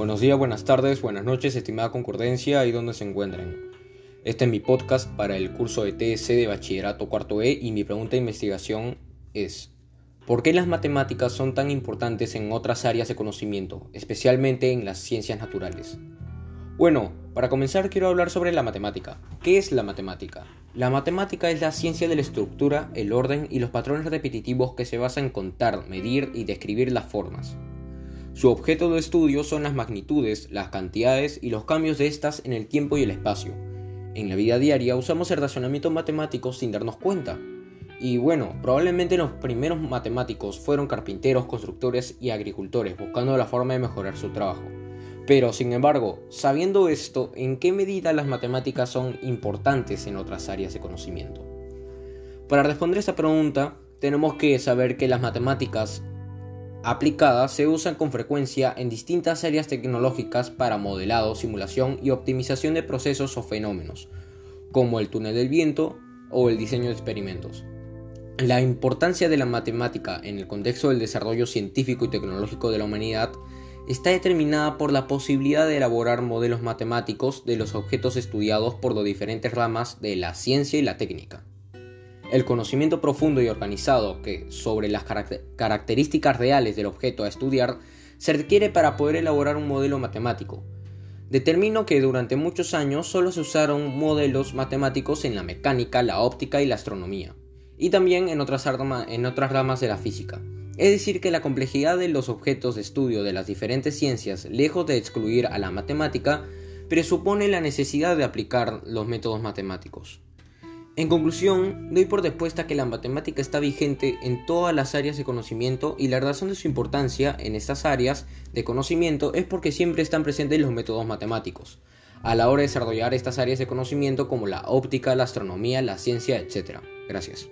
Buenos días, buenas tardes, buenas noches, estimada concurrencia, y donde se encuentren. Este es mi podcast para el curso de TS de Bachillerato Cuarto E y mi pregunta de investigación es ¿Por qué las matemáticas son tan importantes en otras áreas de conocimiento, especialmente en las ciencias naturales? Bueno, para comenzar quiero hablar sobre la matemática. ¿Qué es la matemática? La matemática es la ciencia de la estructura, el orden y los patrones repetitivos que se basan en contar, medir y describir las formas. Su objeto de estudio son las magnitudes, las cantidades y los cambios de estas en el tiempo y el espacio. En la vida diaria usamos el razonamiento matemático sin darnos cuenta. Y bueno, probablemente los primeros matemáticos fueron carpinteros, constructores y agricultores buscando la forma de mejorar su trabajo. Pero, sin embargo, sabiendo esto, ¿en qué medida las matemáticas son importantes en otras áreas de conocimiento? Para responder esta pregunta, tenemos que saber que las matemáticas aplicadas se usan con frecuencia en distintas áreas tecnológicas para modelado, simulación y optimización de procesos o fenómenos, como el túnel del viento o el diseño de experimentos. La importancia de la matemática en el contexto del desarrollo científico y tecnológico de la humanidad está determinada por la posibilidad de elaborar modelos matemáticos de los objetos estudiados por las diferentes ramas de la ciencia y la técnica. El conocimiento profundo y organizado que sobre las características reales del objeto a estudiar se requiere para poder elaborar un modelo matemático. Determino que durante muchos años solo se usaron modelos matemáticos en la mecánica, la óptica y la astronomía, y también en otras, en otras ramas de la física. Es decir, que la complejidad de los objetos de estudio de las diferentes ciencias, lejos de excluir a la matemática, presupone la necesidad de aplicar los métodos matemáticos. En conclusión, doy por dispuesta que la matemática está vigente en todas las áreas de conocimiento y la razón de su importancia en estas áreas de conocimiento es porque siempre están presentes los métodos matemáticos, a la hora de desarrollar estas áreas de conocimiento como la óptica, la astronomía, la ciencia, etc. Gracias.